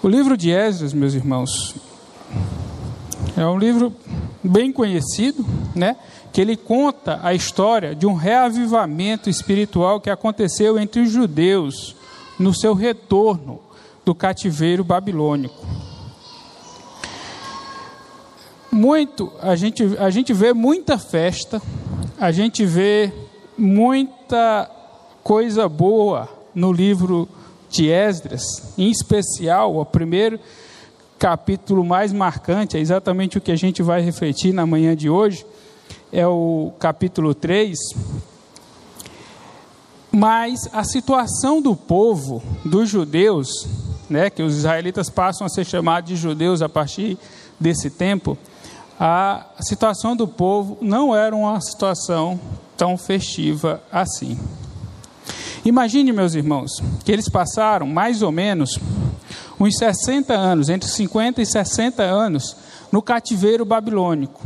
O livro de Esdras, meus irmãos, é um livro bem conhecido, né? Que ele conta a história de um reavivamento espiritual que aconteceu entre os judeus no seu retorno do cativeiro babilônico. Muito, a gente, a gente vê muita festa, a gente vê muita coisa boa no livro de Esdras, em especial o primeiro capítulo mais marcante, é exatamente o que a gente vai refletir na manhã de hoje, é o capítulo 3. Mas a situação do povo, dos judeus, né, que os israelitas passam a ser chamados de judeus a partir desse tempo, a situação do povo não era uma situação tão festiva assim. Imagine, meus irmãos, que eles passaram mais ou menos uns 60 anos, entre 50 e 60 anos, no cativeiro babilônico.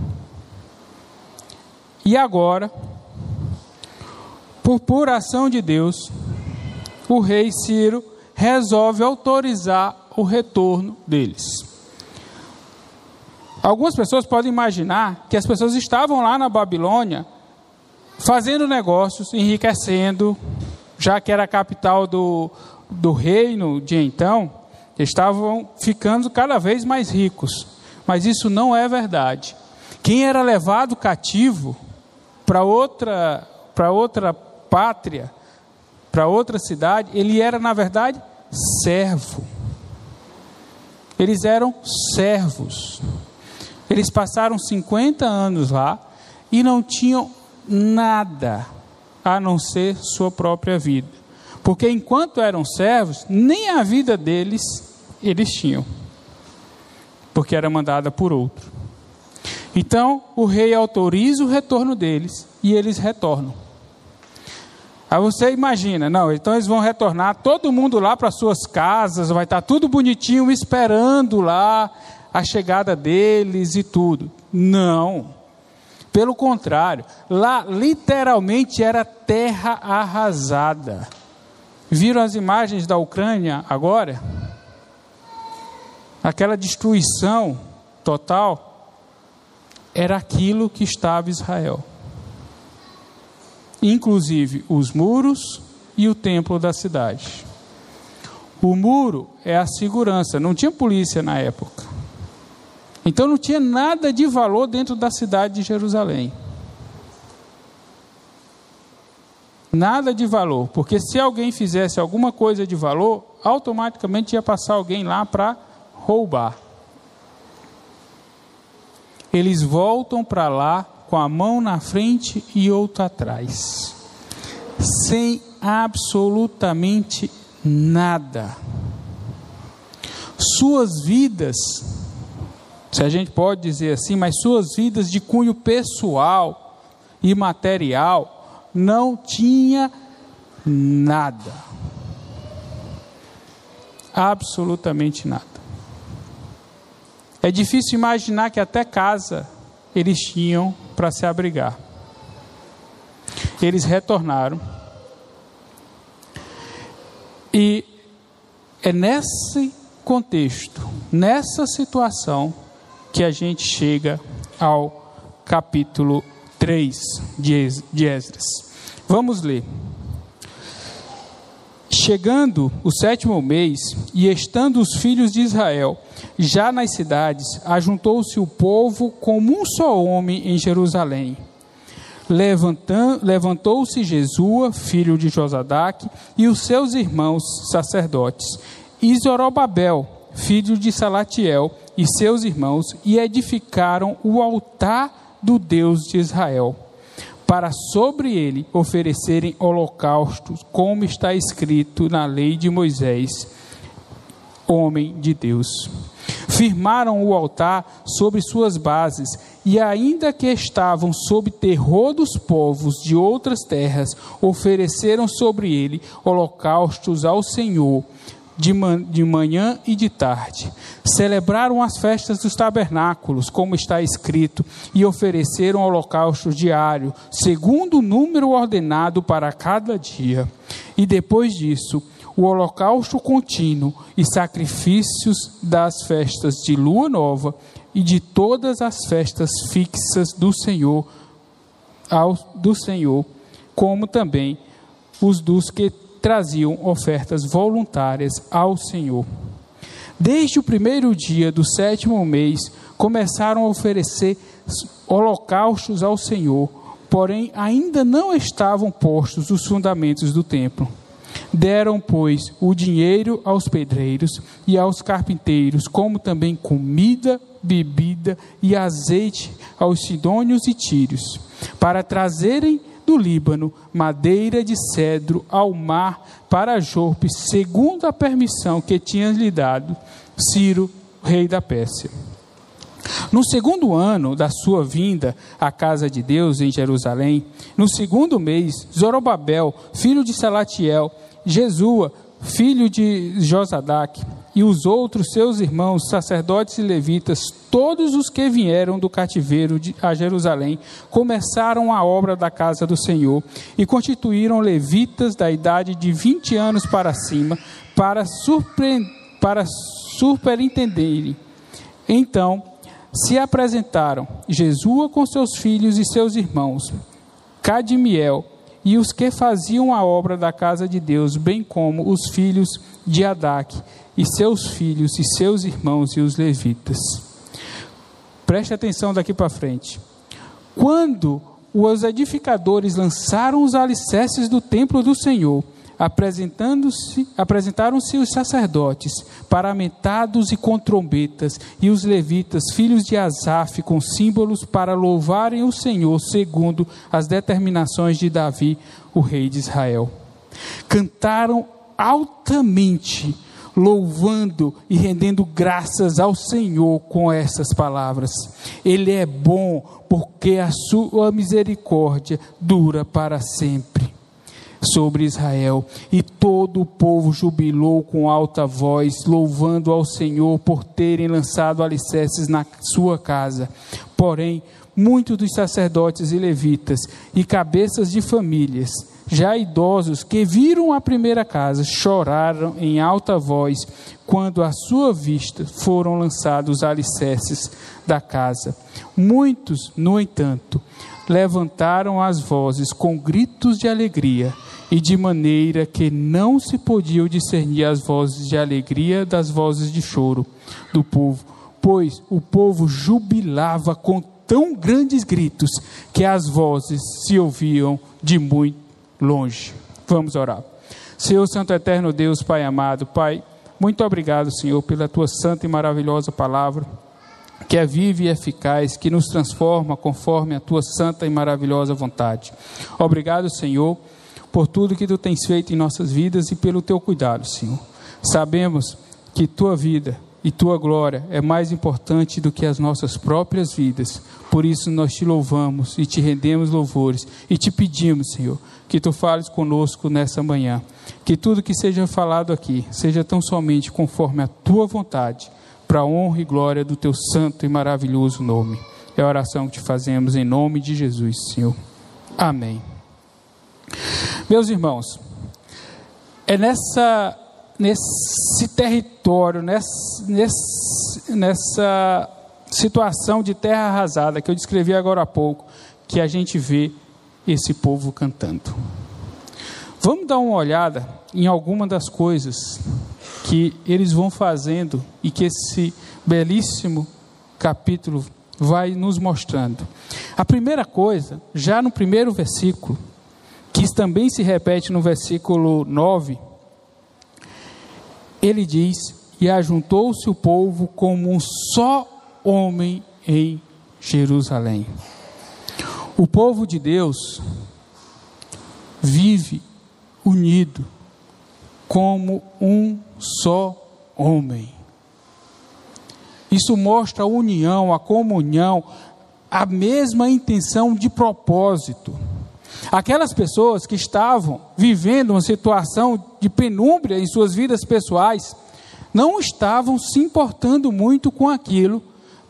E agora, por pura ação de Deus, o rei Ciro resolve autorizar o retorno deles. Algumas pessoas podem imaginar que as pessoas estavam lá na Babilônia fazendo negócios, enriquecendo, já que era a capital do, do reino de então, estavam ficando cada vez mais ricos. Mas isso não é verdade. Quem era levado cativo para outra, para outra pátria, para outra cidade, ele era, na verdade, servo. Eles eram servos. Eles passaram 50 anos lá e não tinham nada a não ser sua própria vida. Porque enquanto eram servos, nem a vida deles eles tinham, porque era mandada por outro. Então, o rei autoriza o retorno deles e eles retornam. Aí você imagina, não, então eles vão retornar, todo mundo lá para suas casas, vai estar tudo bonitinho esperando lá a chegada deles e tudo. Não. Pelo contrário, lá literalmente era terra arrasada. Viram as imagens da Ucrânia agora? Aquela destruição total era aquilo que estava Israel. Inclusive os muros e o templo da cidade. O muro é a segurança, não tinha polícia na época. Então não tinha nada de valor dentro da cidade de Jerusalém. Nada de valor, porque se alguém fizesse alguma coisa de valor, automaticamente ia passar alguém lá para roubar. Eles voltam para lá com a mão na frente e outra atrás, sem absolutamente nada. Suas vidas se a gente pode dizer assim, mas suas vidas de cunho pessoal e material não tinha nada. Absolutamente nada. É difícil imaginar que até casa eles tinham para se abrigar. Eles retornaram. E é nesse contexto, nessa situação, que a gente chega ao capítulo 3 de Esdras. Vamos ler. Chegando o sétimo mês, e estando os filhos de Israel já nas cidades, ajuntou-se o povo como um só homem em Jerusalém. Levantou-se Jesua, filho de Josadaque, e os seus irmãos sacerdotes, e Zorobabel, filho de Salatiel, e seus irmãos, e edificaram o altar do Deus de Israel, para sobre ele oferecerem holocaustos, como está escrito na lei de Moisés, homem de Deus. Firmaram o altar sobre suas bases, e ainda que estavam sob terror dos povos de outras terras, ofereceram sobre ele holocaustos ao Senhor de, man, de manhã e de tarde. Celebraram as festas dos tabernáculos, como está escrito, e ofereceram holocausto diário, segundo o número ordenado para cada dia. E depois disso, o holocausto contínuo e sacrifícios das festas de lua nova e de todas as festas fixas do Senhor, ao, do Senhor, como também os dos que traziam ofertas voluntárias ao Senhor. Desde o primeiro dia do sétimo mês, começaram a oferecer holocaustos ao Senhor, porém ainda não estavam postos os fundamentos do templo. Deram, pois, o dinheiro aos pedreiros e aos carpinteiros, como também comida, bebida e azeite aos sidônios e tírios, para trazerem do Líbano madeira de cedro ao mar para Jorpe, segundo a permissão que tinha lhe dado Ciro, rei da Pérsia. No segundo ano da sua vinda à casa de Deus em Jerusalém, no segundo mês, Zorobabel, filho de Salatiel, Jesua, filho de Josadac, e os outros seus irmãos, sacerdotes e levitas, todos os que vieram do cativeiro de, a Jerusalém, começaram a obra da casa do Senhor e constituíram levitas da idade de 20 anos para cima, para, surpre, para superintenderem. Então se apresentaram Jesua com seus filhos e seus irmãos, Cadmiel, e os que faziam a obra da casa de Deus, bem como os filhos de Adac, e seus filhos e seus irmãos e os levitas. Preste atenção daqui para frente. Quando os edificadores lançaram os alicerces do templo do Senhor, apresentando-se, apresentaram-se os sacerdotes, paramentados e com trombetas, e os levitas, filhos de Asaf, com símbolos para louvarem o Senhor, segundo as determinações de Davi, o rei de Israel. Cantaram altamente, louvando e rendendo graças ao Senhor com essas palavras. Ele é bom, porque a sua misericórdia dura para sempre sobre Israel. E todo o povo jubilou com alta voz, louvando ao Senhor por terem lançado alicerces na sua casa. Porém, muitos dos sacerdotes e levitas e cabeças de famílias, já idosos que viram a primeira casa, choraram em alta voz quando à sua vista foram lançados os alicerces da casa. Muitos, no entanto, levantaram as vozes com gritos de alegria e de maneira que não se podiam discernir as vozes de alegria das vozes de choro do povo, pois o povo jubilava com tão grandes gritos que as vozes se ouviam de muito longe. Vamos orar. Senhor Santo Eterno Deus, Pai amado, Pai, muito obrigado, Senhor, pela tua santa e maravilhosa palavra, que é viva e eficaz, que nos transforma conforme a tua santa e maravilhosa vontade. Obrigado, Senhor por tudo que tu tens feito em nossas vidas e pelo teu cuidado, Senhor. Sabemos que tua vida e tua glória é mais importante do que as nossas próprias vidas. Por isso nós te louvamos e te rendemos louvores e te pedimos, Senhor, que tu fales conosco nessa manhã. Que tudo que seja falado aqui seja tão somente conforme a tua vontade, para a honra e glória do teu santo e maravilhoso nome. É a oração que te fazemos em nome de Jesus, Senhor. Amém. Meus irmãos, é nessa, nesse território, nessa, nessa situação de terra arrasada que eu descrevi agora há pouco, que a gente vê esse povo cantando. Vamos dar uma olhada em alguma das coisas que eles vão fazendo e que esse belíssimo capítulo vai nos mostrando. A primeira coisa, já no primeiro versículo, que também se repete no versículo 9, ele diz: E ajuntou-se o povo como um só homem em Jerusalém. O povo de Deus vive unido como um só homem. Isso mostra a união, a comunhão, a mesma intenção de propósito. Aquelas pessoas que estavam vivendo uma situação de penúmbria em suas vidas pessoais, não estavam se importando muito com aquilo,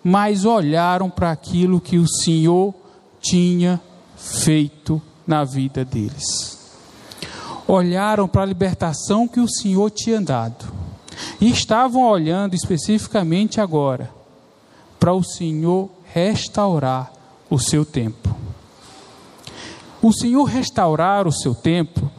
mas olharam para aquilo que o Senhor tinha feito na vida deles. olharam para a libertação que o Senhor tinha dado e estavam olhando especificamente agora para o Senhor restaurar o seu tempo. O Senhor restaurar o seu tempo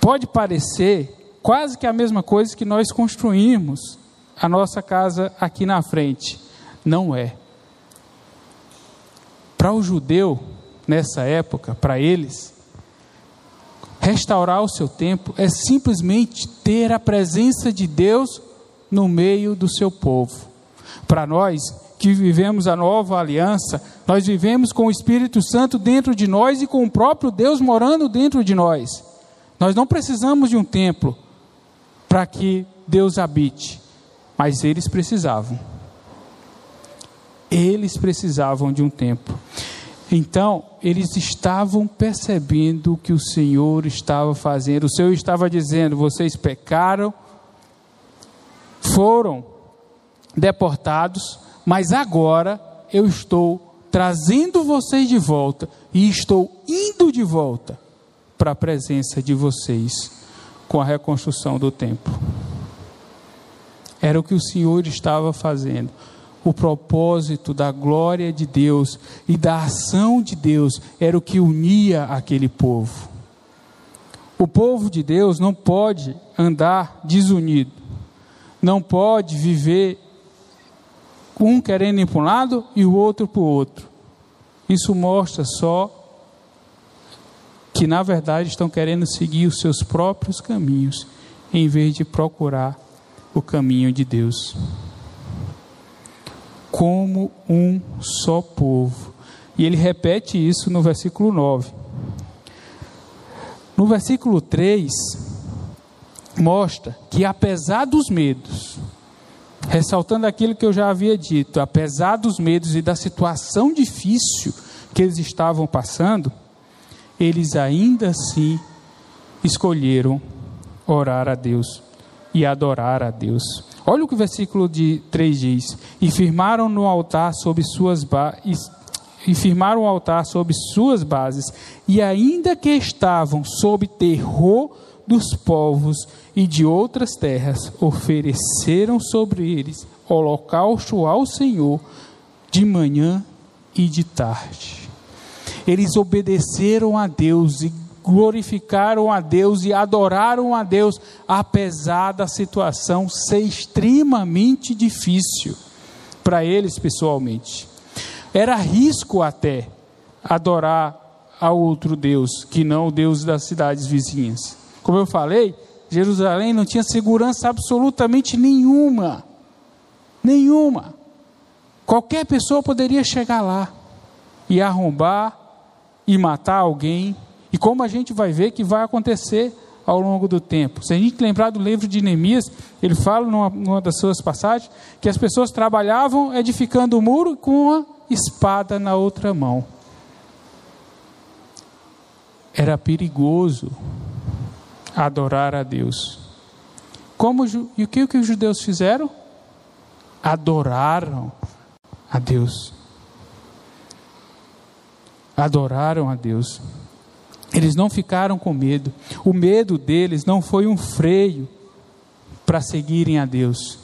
pode parecer quase que a mesma coisa que nós construímos a nossa casa aqui na frente. Não é. Para o judeu, nessa época, para eles, restaurar o seu tempo é simplesmente ter a presença de Deus no meio do seu povo. Para nós que vivemos a nova aliança, nós vivemos com o Espírito Santo dentro de nós e com o próprio Deus morando dentro de nós. Nós não precisamos de um templo para que Deus habite, mas eles precisavam. Eles precisavam de um templo. Então, eles estavam percebendo o que o Senhor estava fazendo. O Senhor estava dizendo: vocês pecaram, foram deportados, mas agora eu estou trazendo vocês de volta e estou indo de volta para a presença de vocês com a reconstrução do templo. Era o que o Senhor estava fazendo o propósito da glória de Deus e da ação de Deus era o que unia aquele povo. O povo de Deus não pode andar desunido, não pode viver um querendo ir para um lado e o outro para o outro. Isso mostra só que, na verdade, estão querendo seguir os seus próprios caminhos, em vez de procurar o caminho de Deus como um só povo. E ele repete isso no versículo 9. No versículo 3, mostra que apesar dos medos, ressaltando aquilo que eu já havia dito, apesar dos medos e da situação difícil que eles estavam passando, eles ainda assim escolheram orar a Deus e adorar a Deus. Olha o que o versículo de 3 diz: E firmaram no altar sobre suas bases e firmaram o altar sobre suas bases, e ainda que estavam sob terror dos povos e de outras terras, ofereceram sobre eles holocausto ao Senhor de manhã e de tarde. Eles obedeceram a Deus e glorificaram a Deus e adoraram a Deus, apesar da situação ser extremamente difícil para eles pessoalmente. Era risco até adorar a outro Deus, que não o Deus das cidades vizinhas. Como eu falei, Jerusalém não tinha segurança absolutamente nenhuma. Nenhuma. Qualquer pessoa poderia chegar lá e arrombar e matar alguém e como a gente vai ver que vai acontecer ao longo do tempo. Se a gente lembrar do livro de Neemias, ele fala numa, numa das suas passagens que as pessoas trabalhavam edificando o muro com a espada na outra mão. Era perigoso adorar a Deus. Como, e o que, o que os judeus fizeram? Adoraram a Deus. Adoraram a Deus. Eles não ficaram com medo. O medo deles não foi um freio para seguirem a Deus.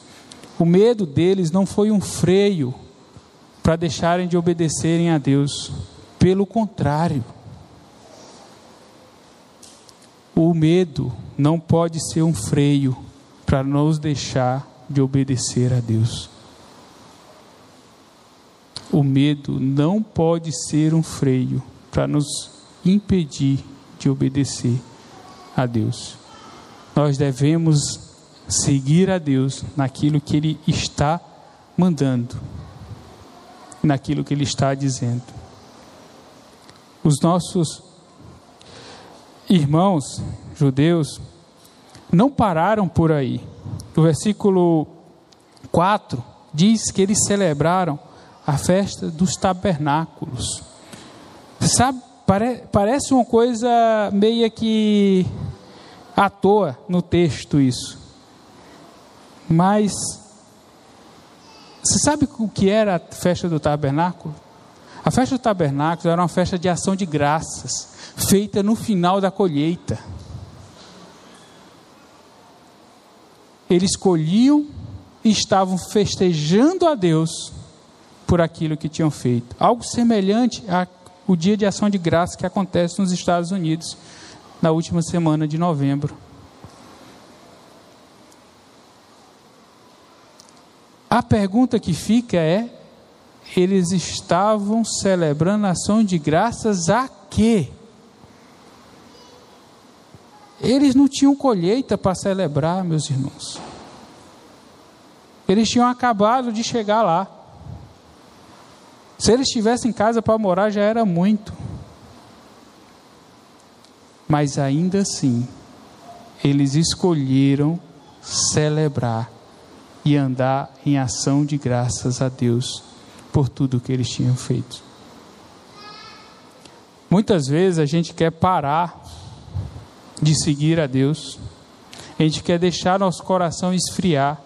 O medo deles não foi um freio para deixarem de obedecerem a Deus. Pelo contrário. O medo não pode ser um freio para nos deixar de obedecer a Deus. O medo não pode ser um freio para nos impedir de obedecer a Deus. Nós devemos seguir a Deus naquilo que Ele está mandando, naquilo que Ele está dizendo. Os nossos irmãos judeus não pararam por aí. O versículo 4 diz que eles celebraram a festa dos tabernáculos. Sabe Pare, parece uma coisa meia que à toa no texto isso. Mas você sabe o que era a festa do tabernáculo? A festa do tabernáculo era uma festa de ação de graças, feita no final da colheita. Eles colhiam e estavam festejando a Deus por aquilo que tinham feito. Algo semelhante a ao dia de ação de graça que acontece nos Estados Unidos na última semana de novembro. A pergunta que fica é: eles estavam celebrando ação de graças a quê? Eles não tinham colheita para celebrar, meus irmãos. Eles tinham acabado de chegar lá. Se eles estivessem em casa para morar, já era muito. Mas ainda assim, eles escolheram celebrar e andar em ação de graças a Deus por tudo que eles tinham feito. Muitas vezes a gente quer parar de seguir a Deus, a gente quer deixar nosso coração esfriar,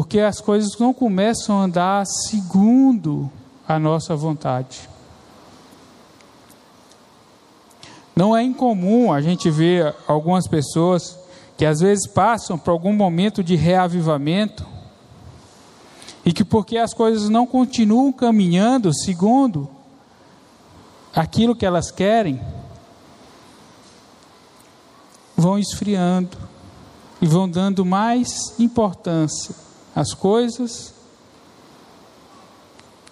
porque as coisas não começam a andar segundo a nossa vontade. Não é incomum a gente ver algumas pessoas que às vezes passam por algum momento de reavivamento e que porque as coisas não continuam caminhando segundo aquilo que elas querem, vão esfriando e vão dando mais importância às coisas,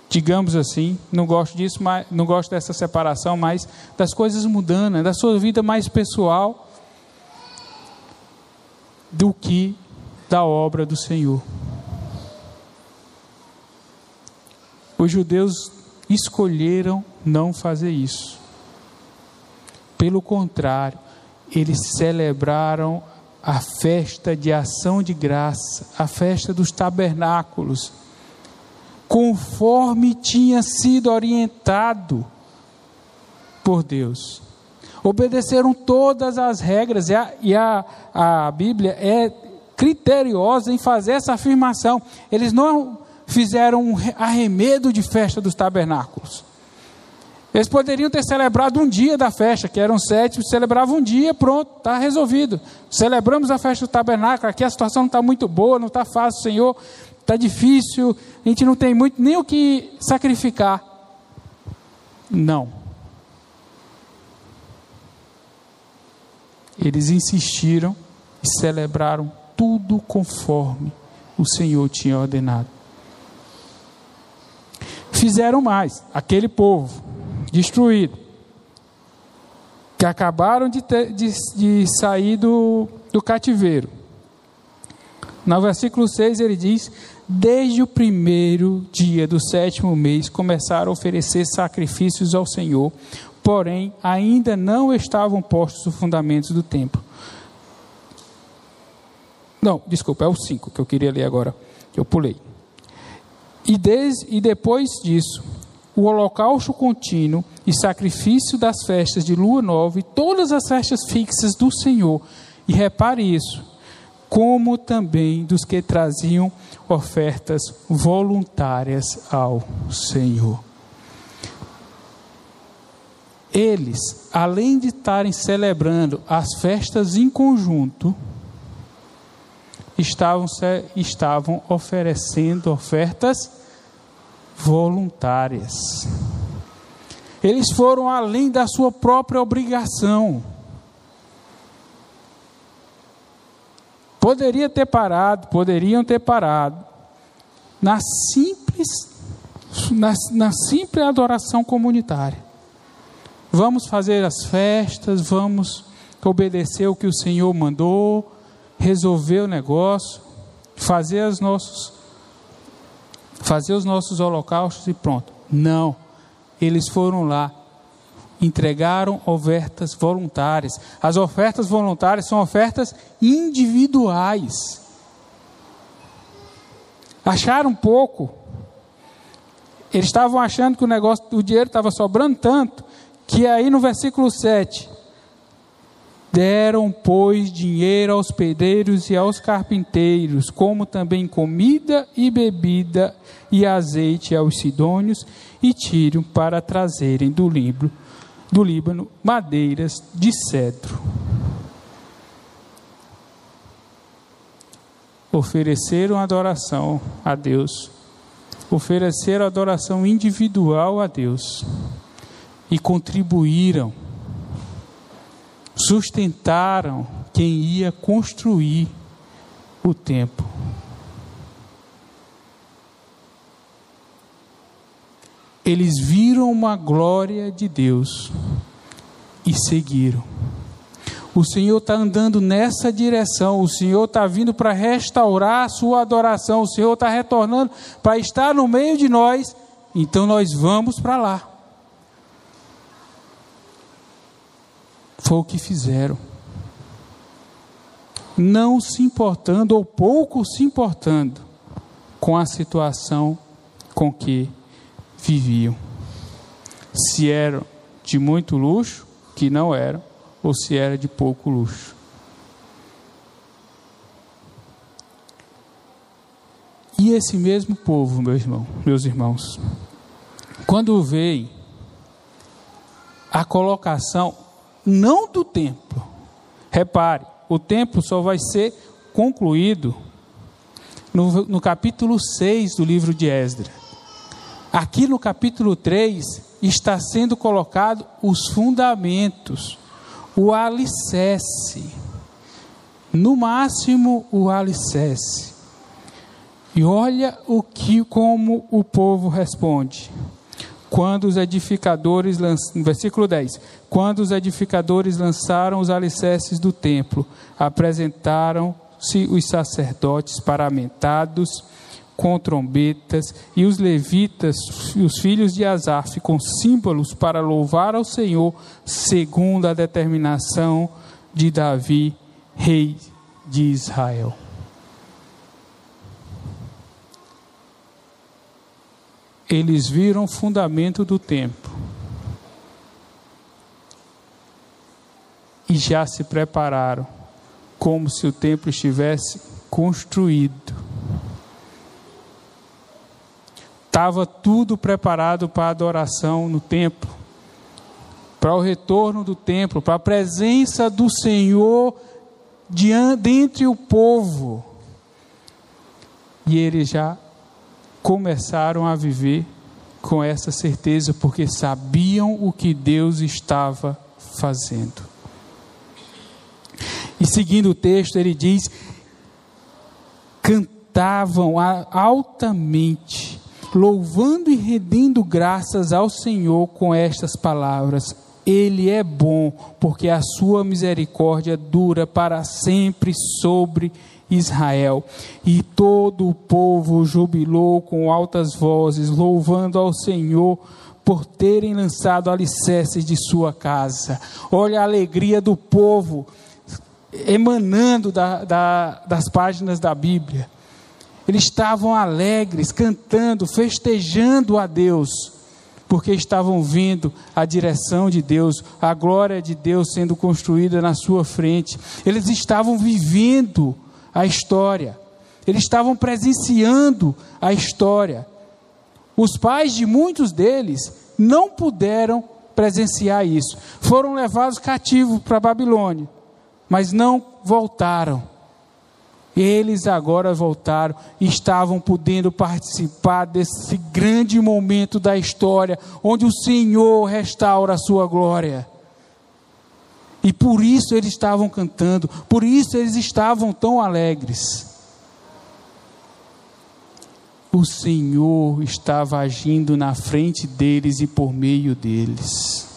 digamos assim, não gosto disso, mas não gosto dessa separação, mas das coisas mudando, da sua vida mais pessoal do que da obra do Senhor. Os judeus escolheram não fazer isso. Pelo contrário, eles celebraram a festa de ação de graça, a festa dos tabernáculos, conforme tinha sido orientado por Deus. Obedeceram todas as regras, e a, e a, a Bíblia é criteriosa em fazer essa afirmação. Eles não fizeram um arremedo de festa dos tabernáculos. Eles poderiam ter celebrado um dia da festa, que eram sete, celebravam um dia, pronto, está resolvido. Celebramos a festa do tabernáculo, aqui a situação não está muito boa, não está fácil, Senhor, está difícil, a gente não tem muito nem o que sacrificar. Não. Eles insistiram e celebraram tudo conforme o Senhor tinha ordenado. Fizeram mais, aquele povo destruído, que acabaram de, ter, de, de sair do, do cativeiro. No versículo 6 ele diz: Desde o primeiro dia do sétimo mês começaram a oferecer sacrifícios ao Senhor, porém ainda não estavam postos os fundamentos do templo. Não, desculpa, é o 5 que eu queria ler agora, que eu pulei. E, desde, e depois disso, o holocausto contínuo e sacrifício das festas de lua nova e todas as festas fixas do Senhor. E repare isso, como também dos que traziam ofertas voluntárias ao Senhor. Eles, além de estarem celebrando as festas em conjunto, estavam, estavam oferecendo ofertas voluntárias. Eles foram além da sua própria obrigação. Poderia ter parado, poderiam ter parado na simples, na, na simples adoração comunitária. Vamos fazer as festas, vamos obedecer o que o Senhor mandou, resolver o negócio, fazer os nossos fazer os nossos holocaustos e pronto. Não. Eles foram lá, entregaram ofertas voluntárias. As ofertas voluntárias são ofertas individuais. Acharam pouco. Eles estavam achando que o negócio, o dinheiro estava sobrando tanto, que aí no versículo 7, Deram, pois, dinheiro aos pedreiros e aos carpinteiros, como também comida e bebida e azeite aos sidônios e tírio para trazerem do Líbano, do Líbano madeiras de cedro. ofereceram adoração a Deus, ofereceram adoração individual a Deus e contribuíram, sustentaram quem ia construir o templo. Eles viram uma glória de Deus e seguiram. O Senhor está andando nessa direção. O Senhor está vindo para restaurar a sua adoração. O Senhor está retornando para estar no meio de nós. Então nós vamos para lá. Foi o que fizeram. Não se importando ou pouco se importando com a situação com que viviam. Se eram de muito luxo, que não eram, ou se era de pouco luxo. E esse mesmo povo, meu irmão, meus irmãos, quando veio a colocação não do templo, repare, o templo só vai ser concluído no, no capítulo 6 do livro de Esdras. Aqui no capítulo 3 está sendo colocado os fundamentos o alicerce. No máximo, o alicerce. E olha o que como o povo responde. Quando os edificadores versículo 10. Quando os edificadores lançaram os alicerces do templo, apresentaram-se os sacerdotes paramentados com trombetas, e os levitas os filhos de Asaf com símbolos para louvar ao Senhor, segundo a determinação de Davi, rei de Israel. Eles viram o fundamento do templo e já se prepararam, como se o templo estivesse construído Estava tudo preparado para a adoração no templo, para o retorno do templo, para a presença do Senhor dentre o povo. E eles já começaram a viver com essa certeza, porque sabiam o que Deus estava fazendo. E seguindo o texto, ele diz: cantavam altamente louvando e rendendo graças ao Senhor com estas palavras: Ele é bom, porque a sua misericórdia dura para sempre sobre Israel. E todo o povo jubilou com altas vozes, louvando ao Senhor por terem lançado alicerces de sua casa. Olha a alegria do povo emanando da, da, das páginas da Bíblia. Eles estavam alegres, cantando, festejando a Deus, porque estavam vendo a direção de Deus, a glória de Deus sendo construída na sua frente. Eles estavam vivendo a história, eles estavam presenciando a história. Os pais de muitos deles não puderam presenciar isso, foram levados cativos para Babilônia, mas não voltaram eles agora voltaram e estavam podendo participar desse grande momento da história, onde o Senhor restaura a sua glória. E por isso eles estavam cantando, por isso eles estavam tão alegres. O Senhor estava agindo na frente deles e por meio deles.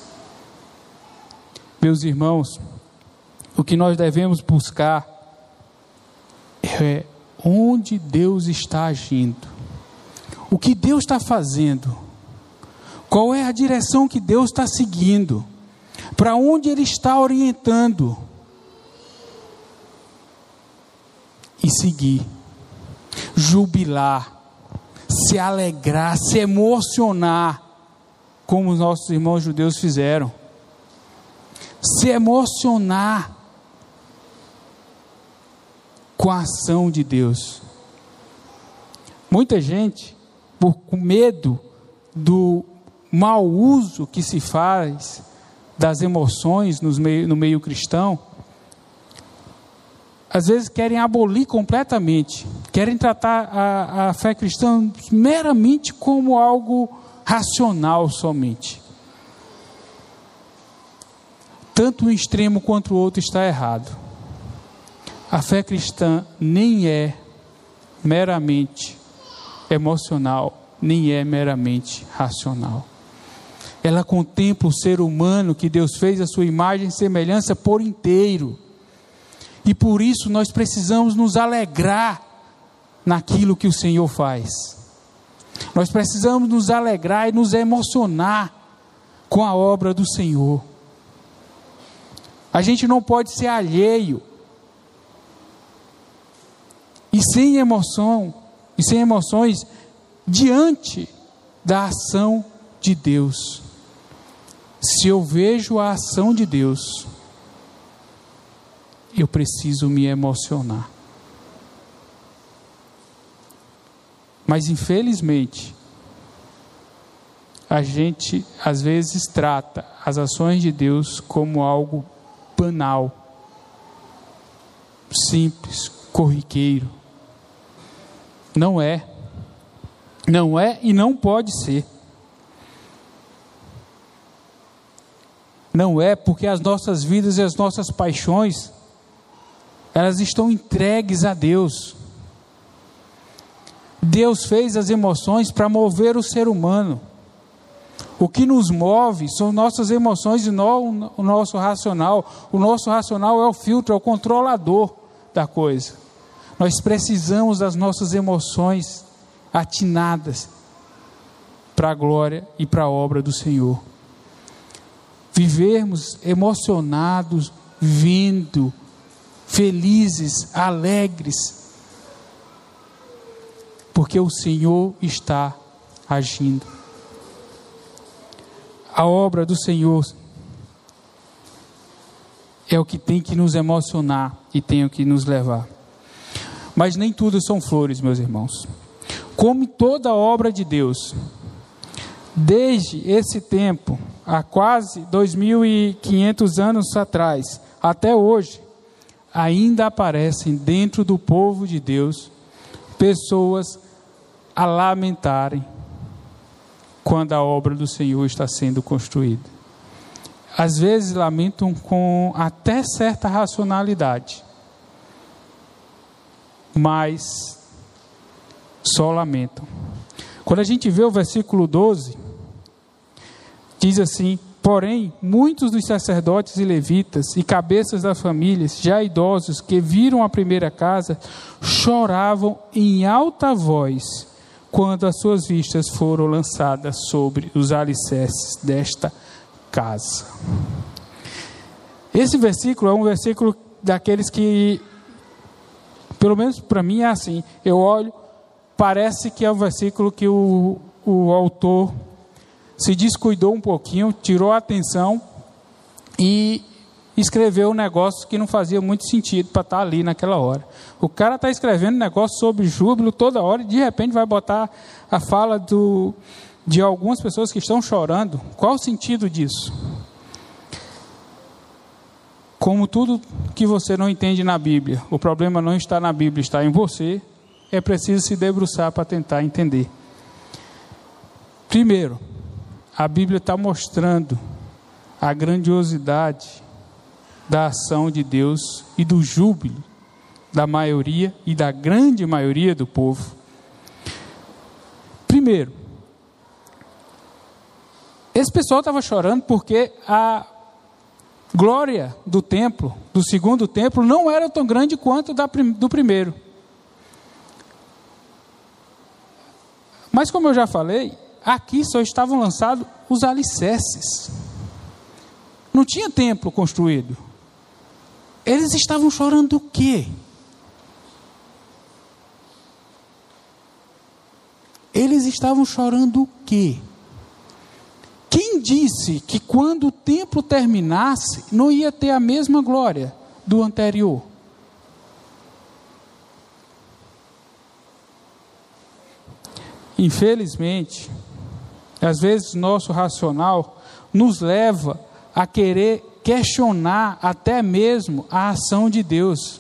Meus irmãos, o que nós devemos buscar é onde Deus está agindo, o que Deus está fazendo, qual é a direção que Deus está seguindo, para onde Ele está orientando, e seguir, jubilar, se alegrar, se emocionar, como os nossos irmãos judeus fizeram, se emocionar. Com a ação de Deus. Muita gente, por medo do mau uso que se faz das emoções no meio, no meio cristão, às vezes querem abolir completamente, querem tratar a, a fé cristã meramente como algo racional somente. Tanto um extremo quanto o outro está errado. A fé cristã nem é meramente emocional, nem é meramente racional. Ela contempla o ser humano que Deus fez a sua imagem e semelhança por inteiro. E por isso nós precisamos nos alegrar naquilo que o Senhor faz. Nós precisamos nos alegrar e nos emocionar com a obra do Senhor. A gente não pode ser alheio e sem emoção, e sem emoções diante da ação de Deus. Se eu vejo a ação de Deus, eu preciso me emocionar. Mas infelizmente, a gente às vezes trata as ações de Deus como algo banal, simples, corriqueiro. Não é. Não é e não pode ser. Não é porque as nossas vidas e as nossas paixões elas estão entregues a Deus. Deus fez as emoções para mover o ser humano. O que nos move são nossas emoções e não o nosso racional. O nosso racional é o filtro, é o controlador da coisa. Nós precisamos das nossas emoções atinadas para a glória e para a obra do Senhor. Vivermos emocionados, vindo felizes, alegres, porque o Senhor está agindo. A obra do Senhor é o que tem que nos emocionar e tem o que nos levar. Mas nem tudo são flores, meus irmãos. Como toda obra de Deus, desde esse tempo, há quase 2.500 anos atrás, até hoje, ainda aparecem dentro do povo de Deus pessoas a lamentarem quando a obra do Senhor está sendo construída. Às vezes lamentam com até certa racionalidade, mas só lamentam. Quando a gente vê o versículo 12, diz assim: Porém, muitos dos sacerdotes e levitas e cabeças das famílias, já idosos, que viram a primeira casa, choravam em alta voz quando as suas vistas foram lançadas sobre os alicerces desta casa. Esse versículo é um versículo daqueles que, pelo menos para mim, é assim. Eu olho, parece que é um versículo que o, o autor se descuidou um pouquinho, tirou a atenção e escreveu um negócio que não fazia muito sentido para estar tá ali naquela hora. O cara está escrevendo um negócio sobre júbilo toda hora e de repente vai botar a fala do, de algumas pessoas que estão chorando. Qual o sentido disso? Como tudo que você não entende na Bíblia, o problema não está na Bíblia, está em você, é preciso se debruçar para tentar entender. Primeiro, a Bíblia está mostrando a grandiosidade da ação de Deus e do júbilo da maioria e da grande maioria do povo. Primeiro, esse pessoal estava chorando porque a glória do templo, do segundo templo, não era tão grande quanto da, do primeiro. Mas, como eu já falei, aqui só estavam lançados os alicerces. Não tinha templo construído. Eles estavam chorando o quê? Eles estavam chorando o quê? Quem disse que quando o templo terminasse, não ia ter a mesma glória do anterior? Infelizmente, às vezes, nosso racional nos leva a querer questionar até mesmo a ação de Deus.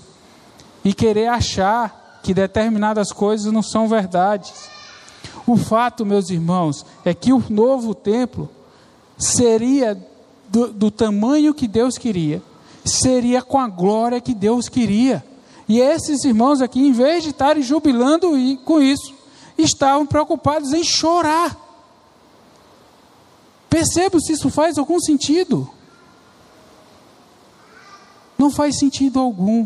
e querer achar que determinadas coisas não são verdades. O fato, meus irmãos, é que o novo templo seria do, do tamanho que Deus queria, seria com a glória que Deus queria. E esses irmãos aqui, em vez de estarem jubilando com isso, estavam preocupados em chorar. Percebo se isso faz algum sentido. Não faz sentido algum.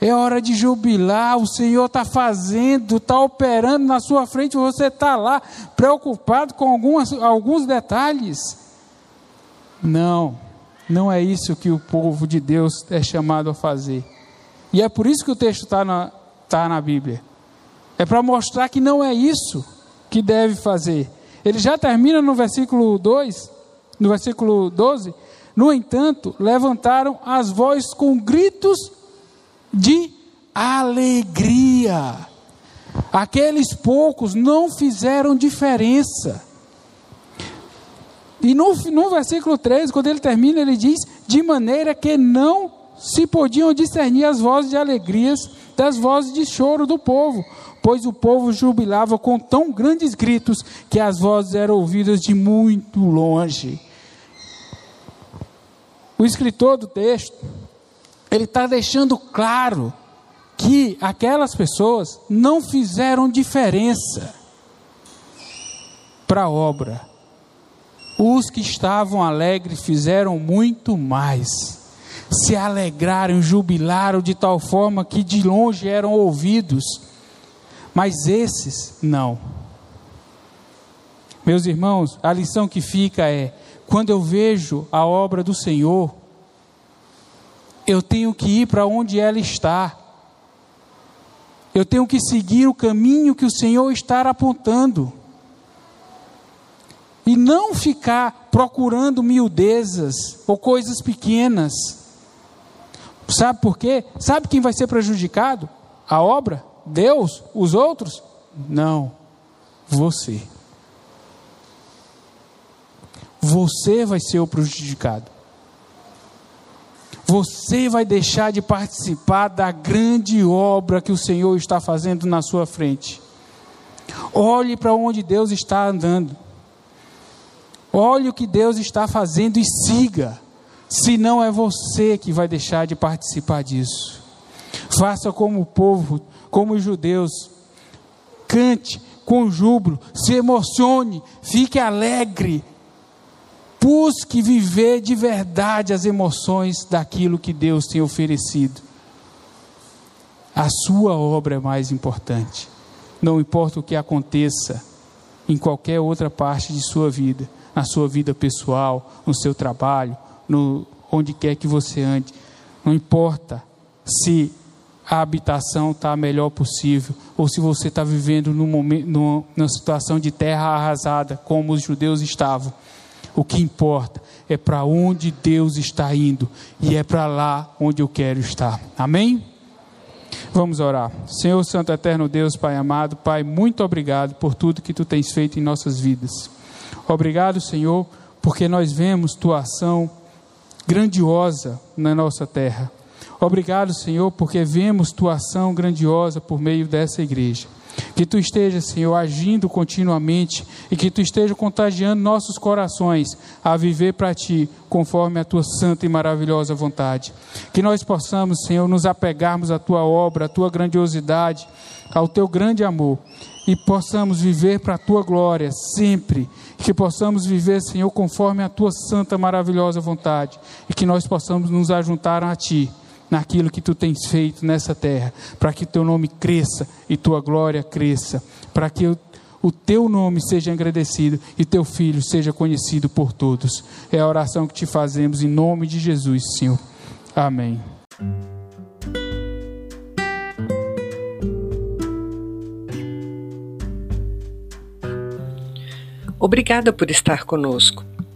É hora de jubilar, o Senhor está fazendo, está operando na sua frente, você está lá preocupado com algumas, alguns detalhes. Não, não é isso que o povo de Deus é chamado a fazer. E é por isso que o texto está na, tá na Bíblia. É para mostrar que não é isso que deve fazer. Ele já termina no versículo 2, no versículo 12. No entanto, levantaram as vozes com gritos de alegria. Aqueles poucos não fizeram diferença. E no, no versículo 13, quando ele termina, ele diz: de maneira que não se podiam discernir as vozes de alegrias das vozes de choro do povo, pois o povo jubilava com tão grandes gritos que as vozes eram ouvidas de muito longe. O escritor do texto, ele está deixando claro que aquelas pessoas não fizeram diferença para a obra. Os que estavam alegres fizeram muito mais. Se alegraram, jubilaram de tal forma que de longe eram ouvidos. Mas esses não. Meus irmãos, a lição que fica é: quando eu vejo a obra do Senhor, eu tenho que ir para onde ela está. Eu tenho que seguir o caminho que o Senhor está apontando. E não ficar procurando miudezas ou coisas pequenas. Sabe por quê? Sabe quem vai ser prejudicado? A obra? Deus? Os outros? Não. Você. Você vai ser o prejudicado você vai deixar de participar da grande obra que o Senhor está fazendo na sua frente. Olhe para onde Deus está andando. Olhe o que Deus está fazendo e siga. Senão é você que vai deixar de participar disso. Faça como o povo, como os judeus. Cante com júbilo, se emocione, fique alegre, Busque viver de verdade as emoções daquilo que Deus tem oferecido. A sua obra é mais importante. Não importa o que aconteça em qualquer outra parte de sua vida, na sua vida pessoal, no seu trabalho, no onde quer que você ande. Não importa se a habitação está a melhor possível, ou se você está vivendo num momento, numa situação de terra arrasada, como os judeus estavam. O que importa é para onde Deus está indo e é para lá onde eu quero estar. Amém? Vamos orar. Senhor Santo Eterno Deus, Pai amado, Pai, muito obrigado por tudo que tu tens feito em nossas vidas. Obrigado, Senhor, porque nós vemos tua ação grandiosa na nossa terra. Obrigado, Senhor, porque vemos tua ação grandiosa por meio dessa igreja. Que tu esteja, Senhor, agindo continuamente e que tu esteja contagiando nossos corações a viver para ti, conforme a tua santa e maravilhosa vontade. Que nós possamos, Senhor, nos apegarmos à tua obra, à tua grandiosidade, ao teu grande amor e possamos viver para a tua glória sempre. Que possamos viver, Senhor, conforme a tua santa, maravilhosa vontade e que nós possamos nos ajuntar a ti naquilo que tu tens feito nessa terra, para que teu nome cresça e tua glória cresça, para que o, o teu nome seja agradecido e teu filho seja conhecido por todos. É a oração que te fazemos em nome de Jesus, Senhor. Amém. Obrigada por estar conosco.